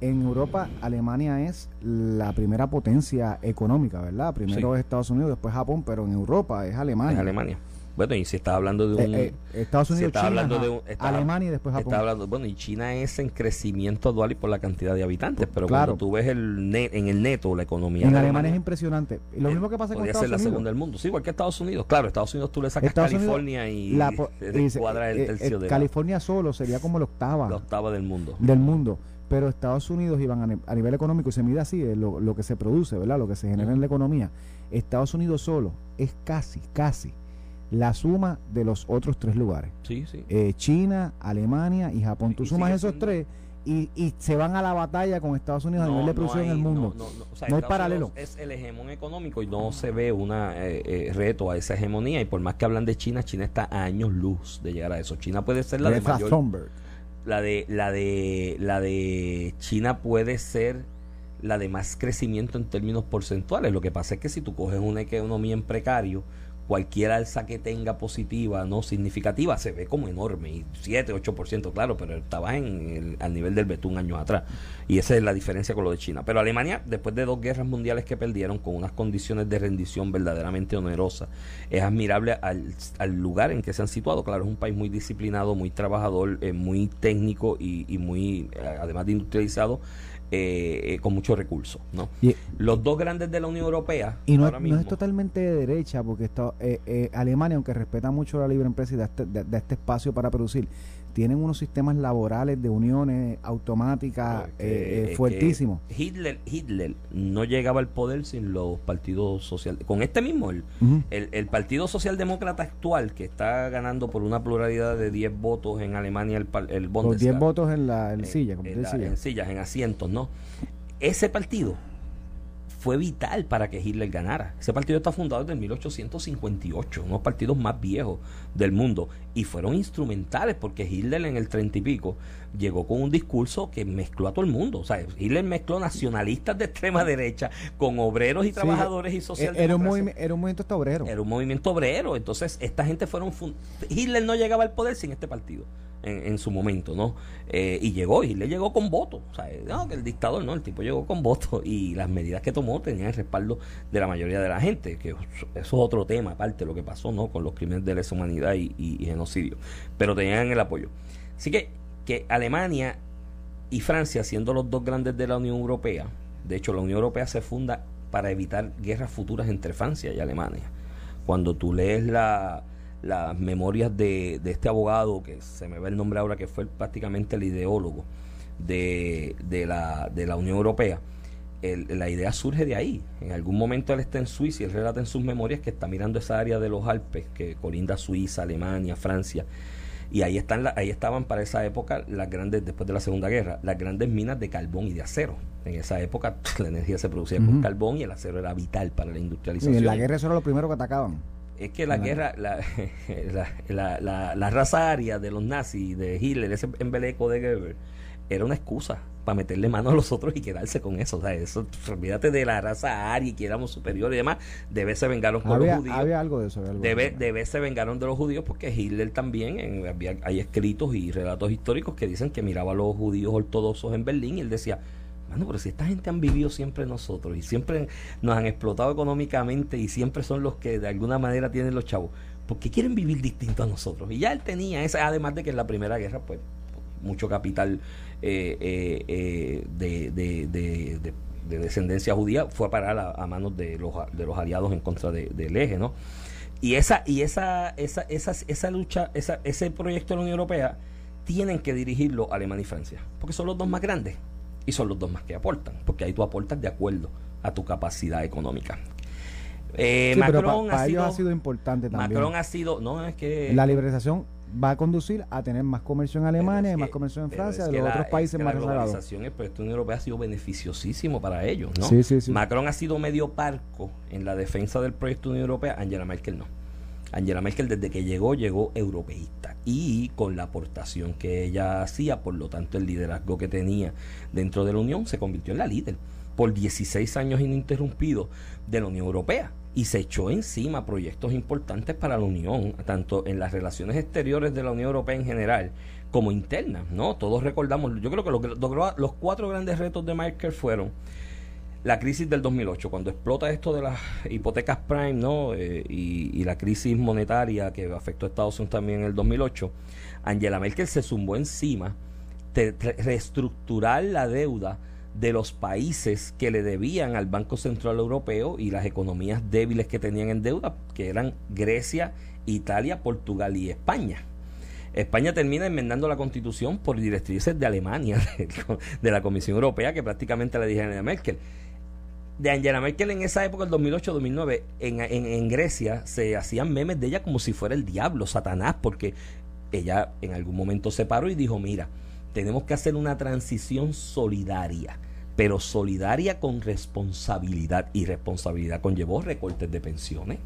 C: en Europa, Alemania es la primera potencia económica, ¿verdad? Primero es Estados Unidos, después Japón, pero en Europa es Alemania.
D: Es Alemania. Bueno, y si está hablando de un. Eh,
C: eh, Estados Unidos, China, hablando de Alemania y después Japón.
D: Está hablando, bueno, y China es en crecimiento dual y por la cantidad de habitantes, pero claro. cuando tú ves el en el neto la economía.
C: En Alemania, es impresionante. Y lo mismo que pasa con Estados
D: ser la segunda del mundo. Sí, igual que Estados Unidos. Claro, Estados Unidos tú le sacas California y la,
C: cuadra el tercio de California solo sería como la octava.
D: La octava del mundo.
C: Del mundo pero Estados Unidos iban a, nivel económico y se mide así lo, lo, que se produce, ¿verdad? Lo que se genera en la economía. Estados Unidos solo es casi, casi la suma de los otros tres lugares.
D: Sí, sí.
C: Eh, China, Alemania y Japón. Tú sumas esos tres y, y, se van a la batalla con Estados Unidos a nivel de producción en el mundo. No, no hay paralelo.
D: Es el hegemón económico y no se ve un eh, eh, reto a esa hegemonía. Y por más que hablan de China, China está a años luz de llegar a eso. China puede ser la de mayor la de la de la de China puede ser la de más crecimiento en términos porcentuales. Lo que pasa es que si tú coges una economía en precario, cualquier alza que tenga positiva, no significativa, se ve como enorme. Y 7, 8%, claro, pero estaba en el, al nivel del betún años atrás. Y esa es la diferencia con lo de China. Pero Alemania, después de dos guerras mundiales que perdieron, con unas condiciones de rendición verdaderamente onerosas, es admirable al, lugar en que se han situado. Claro, es un país muy disciplinado, muy trabajador, eh, muy técnico y, muy, eh, además de industrializado, eh, con muchos recursos. ¿no? Los dos grandes de la Unión Europea.
C: Y no, es totalmente de derecha, porque eh, eh, Alemania, aunque respeta mucho la libre empresa y da este, este espacio para producir, tienen unos sistemas laborales de uniones automáticas eh, eh, fuertísimos.
D: Hitler, Hitler no llegaba al poder sin los partidos sociales. Con este mismo, el, el, Partido Socialdemócrata actual, que está ganando por una pluralidad de 10 votos en Alemania, el, el
C: Bundestag. 10 votos en la
D: en,
C: silla,
D: en sillas, en asientos, ¿no? Ese partido fue vital para que Hitler ganara. Ese partido está fundado desde 1858, uno de los partidos más viejos del mundo, y fueron instrumentales porque Hitler en el treinta y pico llegó con un discurso que mezcló a todo el mundo. O sea, Hitler mezcló nacionalistas de extrema derecha con obreros y trabajadores y.
C: Era un, era un movimiento obrero.
D: Era un movimiento obrero. Entonces, esta gente fueron... Hitler no llegaba al poder sin este partido en, su momento, ¿no? Eh, y llegó, y le llegó con voto. O sea, no, que el dictador, no, el tipo llegó con voto y las medidas que tomó tenían el respaldo de la mayoría de la gente, que eso es otro tema, aparte de lo que pasó, ¿no? Con los crímenes de lesa humanidad y, y, genocidio. Pero tenían el apoyo. Así que, que Alemania y Francia, siendo los dos grandes de la Unión Europea, de hecho, la Unión Europea se funda para evitar guerras futuras entre Francia y Alemania. Cuando tú lees la, las memorias de, de, este abogado, que se me ve el nombre ahora, que fue prácticamente el ideólogo de, de, la, de la Unión Europea. la idea surge de ahí. En algún momento él está en Suiza y él relata en sus memorias que está mirando esa área de los Alpes, que colinda Suiza, Alemania, Francia. Y ahí, están ahí estaban para esa época las grandes, después de la Segunda Guerra, las grandes minas de carbón y de acero. En esa época la energía se producía con carbón y el acero era vital para la industrialización. Y
C: en la guerra eso era lo primero que atacaban
D: es que la guerra, la, la, la, raza aria de los nazis, de Hitler, ese embeleco de Goebbels, era una excusa para meterle mano a los otros y quedarse con eso. O sea, eso, olvídate de la raza aria que éramos superiores y demás. Debe se vengaron con
C: los
D: judíos.
C: Había algo de eso.
D: debe, debe se vengaron de los judíos porque Hitler también, en, había, hay escritos y relatos históricos que dicen que miraba a los judíos ortodoxos en Berlín y él decía, bueno, pero si esta gente han vivido siempre nosotros y siempre nos han explotado económicamente y siempre son los que de alguna manera tienen los chavos, porque quieren vivir distinto a nosotros. Y ya él tenía esa, además de que en la Primera Guerra, pues, mucho capital eh, eh, eh, de, de, descendencia judía fue a parar a, manos de los, de los aliados en contra del eje, ¿no? Y esa, y esa, esa, esa, esa lucha, esa, ese proyecto de la Unión Europea, tienen que dirigirlo Alemania y Francia, porque son los dos más grandes y son los dos más que aportan, porque ahí tú aportas de acuerdo a tu capacidad económica.
C: Eh, Macron ha, sido, ha sido importante también.
D: Macron ha sido, no es que
C: la liberalización va a conducir a tener más comercio en Alemania más comercio en Francia, de los otros países más
D: La globalización del proyecto Unión Europea ha sido beneficiosísimo para ellos, ¿no? Sí, sí, sí. Macron ha sido medio parco en la defensa del proyecto Unión Europea, Angela Merkel no. Angela Merkel desde que llegó, llegó europeísta y con la aportación que ella hacía, por lo tanto el liderazgo que tenía dentro de la Unión, se convirtió en la líder por 16 años ininterrumpidos de la Unión Europea y se echó encima proyectos importantes para la Unión, tanto en las relaciones exteriores de la Unión Europea en general como internas, ¿no? Todos recordamos, yo creo que los, los cuatro grandes retos de Merkel fueron la crisis del 2008, cuando explota esto de las hipotecas prime ¿no? Eh, y, la crisis monetaria que afectó a Estados Unidos también en el 2008, Angela Merkel se zumbó encima de reestructurar la deuda de los países que le debían al Banco Central Europeo y las economías débiles que tenían en deuda, que eran Grecia, Italia, Portugal y España. España termina enmendando la constitución por directrices de Alemania, de, la Comisión Europea, que prácticamente le dijeron a Merkel, de Angela Merkel en esa época, el 2008-2009, en, en, Grecia se hacían memes de ella como si fuera el diablo, Satanás, porque ella en algún momento se paró y dijo, mira, tenemos que hacer una transición solidaria, pero solidaria con responsabilidad. Y responsabilidad conllevó recortes de pensiones,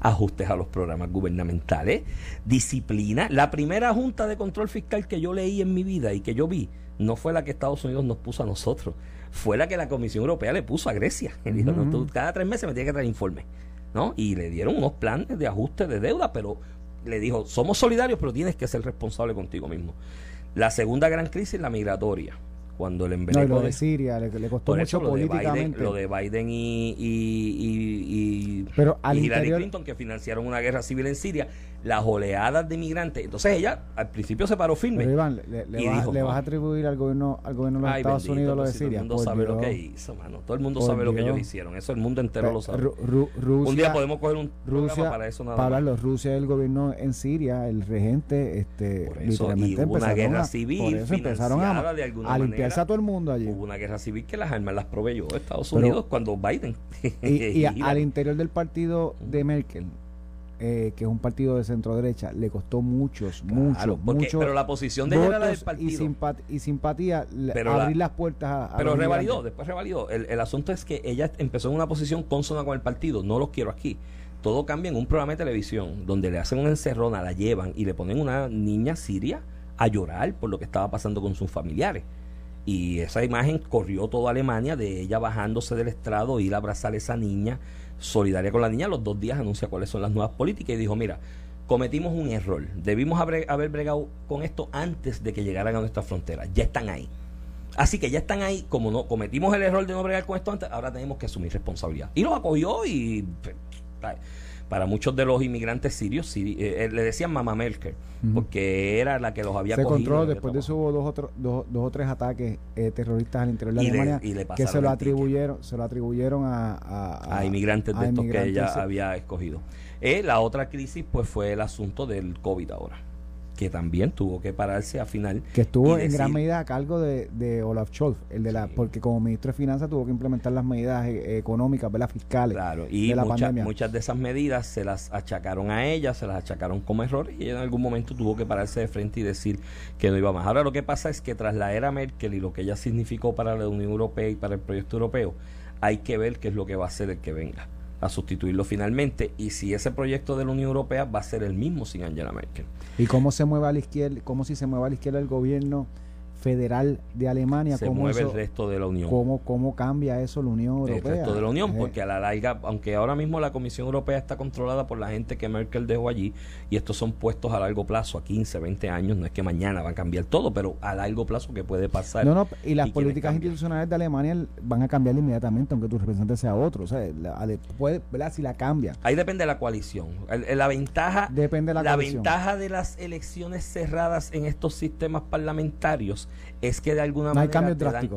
D: ajustes a los programas gubernamentales, disciplina. La primera junta de control fiscal que yo leí en mi vida y que yo vi no fue la que Estados Unidos nos puso a nosotros fue la que la Comisión Europea le puso a Grecia. dijo, cada tres meses me tiene que traer informe. ¿no? Y le dieron unos planes de ajuste de deuda, pero le dijo, somos solidarios, pero tienes que ser responsable contigo mismo. La segunda gran crisis, la migratoria cuando el embeleco
C: no, lo de, Siria le, costó mucho políticamente.
D: lo de Biden y, y, y,
C: Pero
D: Hillary Clinton que financiaron una guerra civil en Siria las oleadas de inmigrantes. Entonces ella al principio se paró firme
C: Pero Iván, le, le, vas a atribuir al gobierno al gobierno de los Estados Unidos lo de Siria
D: todo el mundo sabe lo que hizo mano. Todo el mundo sabe lo que ellos hicieron. Eso el mundo entero lo sabe. Un día podemos coger un
C: Rusia para eso nada para los Rusia el gobierno en Siria el regente este
D: por eso, y hubo una guerra civil por
C: eso empezaron a, a manera. a todo el mundo allí.
D: Hubo una guerra civil que las armas las proveyó Estados Unidos cuando Biden.
C: Y, al interior del partido de Merkel, eh, que es un partido de centro derecha, le costó muchos, muchos, muchos.
D: Pero la posición de ella del
C: partido. Y, simpatía, abrir las puertas
D: a. pero revalidó, después revalidó. El, el asunto es que ella empezó en una posición consona con el partido. No los quiero aquí todo cambia en un programa de televisión donde le hacen una encerrona, la llevan y le ponen una niña siria a llorar por lo que estaba pasando con sus familiares. Y esa imagen corrió toda Alemania de ella bajándose del estrado, ir a abrazar a esa niña, solidaria con la niña. Los dos días anuncia cuáles son las nuevas políticas y dijo, mira, cometimos un error. Debimos haber, bregado con esto antes de que llegaran a nuestra frontera. Ya están ahí. Así que ya están ahí, como no cometimos el error de no bregar con esto antes, ahora tenemos que asumir responsabilidad. Y lo acogió y pues, para muchos de los inmigrantes sirios, eh, eh, le decían Mamá Merkel, porque era la que los había
C: se cogido. después de eso hubo dos, dos, o tres ataques eh, terroristas al interior de Alemania que se lo atribuyeron, se lo atribuyeron a,
D: a, inmigrantes de estos que ella había escogido. la otra crisis pues fue el asunto del COVID ahora que también tuvo que pararse a final.
C: Que estuvo en gran medida a cargo de, de Olaf Scholz, el de la, porque como ministro de Finanzas tuvo que implementar las medidas eh, económicas, las fiscales.
D: Claro, y de la pandemia. muchas de esas medidas se las achacaron a ella, se las achacaron como errores y en algún momento tuvo que pararse de frente y decir que no iba más. Ahora lo que pasa es que tras la era Merkel y lo que ella significó para la Unión Europea y para el proyecto europeo, hay que ver qué es lo que va a ser el que venga a sustituirlo finalmente y si ese proyecto de la Unión Europea va a ser el mismo sin Angela Merkel.
C: ¿Y cómo se mueve a la izquierda, cómo si se mueve a la izquierda el gobierno federal de Alemania.
D: Se mueve el resto de la Unión.
C: ¿cómo, ¿Cómo cambia eso la Unión Europea?
D: El resto de la Unión, eh. porque a la larga, aunque ahora mismo la Comisión Europea está controlada por la gente que Merkel dejó allí, y estos son puestos a largo plazo, a 15, 20 años, no es que mañana va a cambiar todo, pero a largo plazo que puede pasar.
C: No, no, y las políticas institucionales de Alemania van a cambiar inmediatamente, aunque tu representante sea otro. O sea, puede, ¿verdad? Si la cambia.
D: Ahí depende de la coalición. La ventaja,
C: depende de la,
D: la ventaja de las elecciones cerradas en estos sistemas parlamentarios es que de alguna manera te, dan,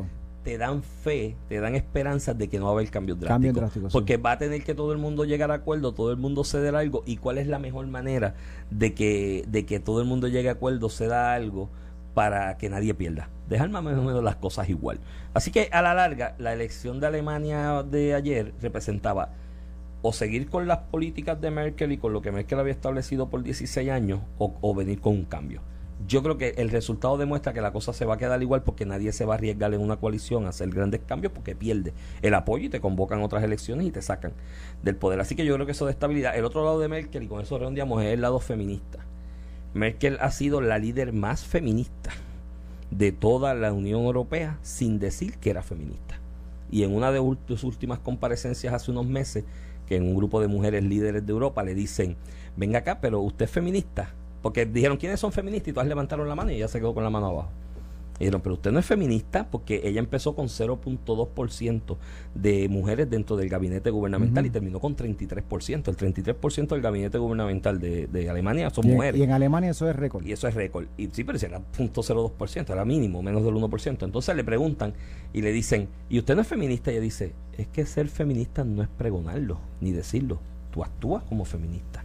D: te, dan, fe, te dan esperanzas de que no va a haber cambios drásticos. porque va a tener que todo el mundo llegar a acuerdo, todo el mundo ceder algo. ¿Y cuál es la mejor manera de que, de que todo el mundo llegue a acuerdo, ceda algo? para que nadie pierda. Dejar más o menos las cosas igual. Así que a la larga, la elección de Alemania de ayer representaba o seguir con las políticas de Merkel y con lo que Merkel había establecido por 16 años o venir con un cambio yo creo que el resultado demuestra que la cosa se va a quedar igual porque nadie se va a arriesgar en una coalición a hacer grandes cambios porque pierde el apoyo y te convocan otras elecciones y te sacan del poder. Así que yo creo que eso de estabilidad. El otro lado de Merkel, y con eso redondeamos, es el lado feminista. Merkel ha sido la líder más feminista de toda la Unión Europea sin decir que era feminista. Y en una de sus últimas comparecencias hace unos meses, que en un grupo de mujeres líderes de Europa le dicen, venga acá, pero usted es feminista. Porque dijeron, ¿quiénes son feministas? Y todas levantaron la mano y ella se quedó con la mano abajo. Y dijeron, pero usted no es feminista porque ella empezó con 0.2% de mujeres dentro del gabinete gubernamental y terminó con 33%. El 33% del gabinete gubernamental de, Alemania son mujeres.
C: Y en Alemania eso es récord.
D: Y eso es récord. Y sí, pero si era 0.02%, era mínimo, menos del 1%. Entonces le preguntan y le dicen, ¿y usted no es feminista? Y ella dice, es que ser feminista no es pregonarlo, ni decirlo. Tú actúas como feminista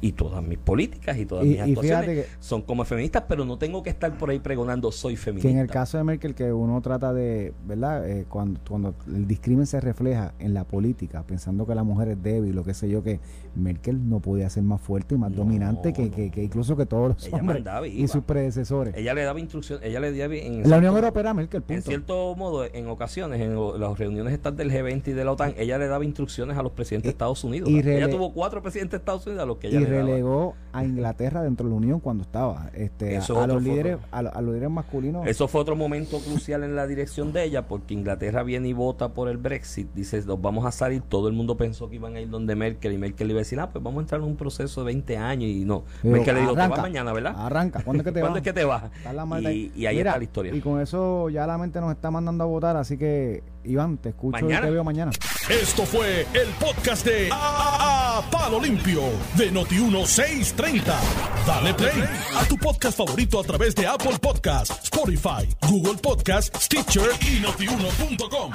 D: y todas mis políticas y todas mis actuaciones son como feministas, pero no tengo que estar por ahí pregonando soy feminista.
C: Que en el caso de Merkel, que uno trata de, ¿verdad? Eh, cuando, cuando el discrimen se refleja en la política, pensando que la mujer es débil, lo que sé yo, que Merkel no podía ser más fuerte y más dominante que, que, incluso que todos los hombres y sus predecesores.
D: Ella le daba instrucciones, ella le daba
C: en la Unión Europea Merkel,
D: En cierto modo, en ocasiones, en las reuniones estas del G20 y de la OTAN, ella le daba instrucciones a los presidentes de Estados Unidos. ella tuvo cuatro presidentes de Estados Unidos a los que ella
C: relegó a Inglaterra dentro de la Unión cuando estaba. Este, a, los líderes, a, los líderes masculinos.
D: Eso fue otro momento crucial en la dirección de ella, porque Inglaterra viene y vota por el Brexit. Dice, nos vamos a salir. Todo el mundo pensó que iban a ir donde Merkel y Merkel iba a decir, ah, pues vamos a entrar en un proceso de 20 años y no. Merkel le dijo, te vas mañana, ¿verdad?
C: Arranca. ¿Cuándo es que te vas?
D: ¿Cuándo es que te vas? Y, ahí está la historia.
C: Y con eso ya la mente nos está mandando a votar, así que Iván, te escucho y te veo mañana.
A: Esto fue el podcast de a, Palo Limpio de Noti1630. Dale play a tu podcast favorito a través de Apple Podcasts, Spotify, Google Podcasts, Stitcher y notiuno.com.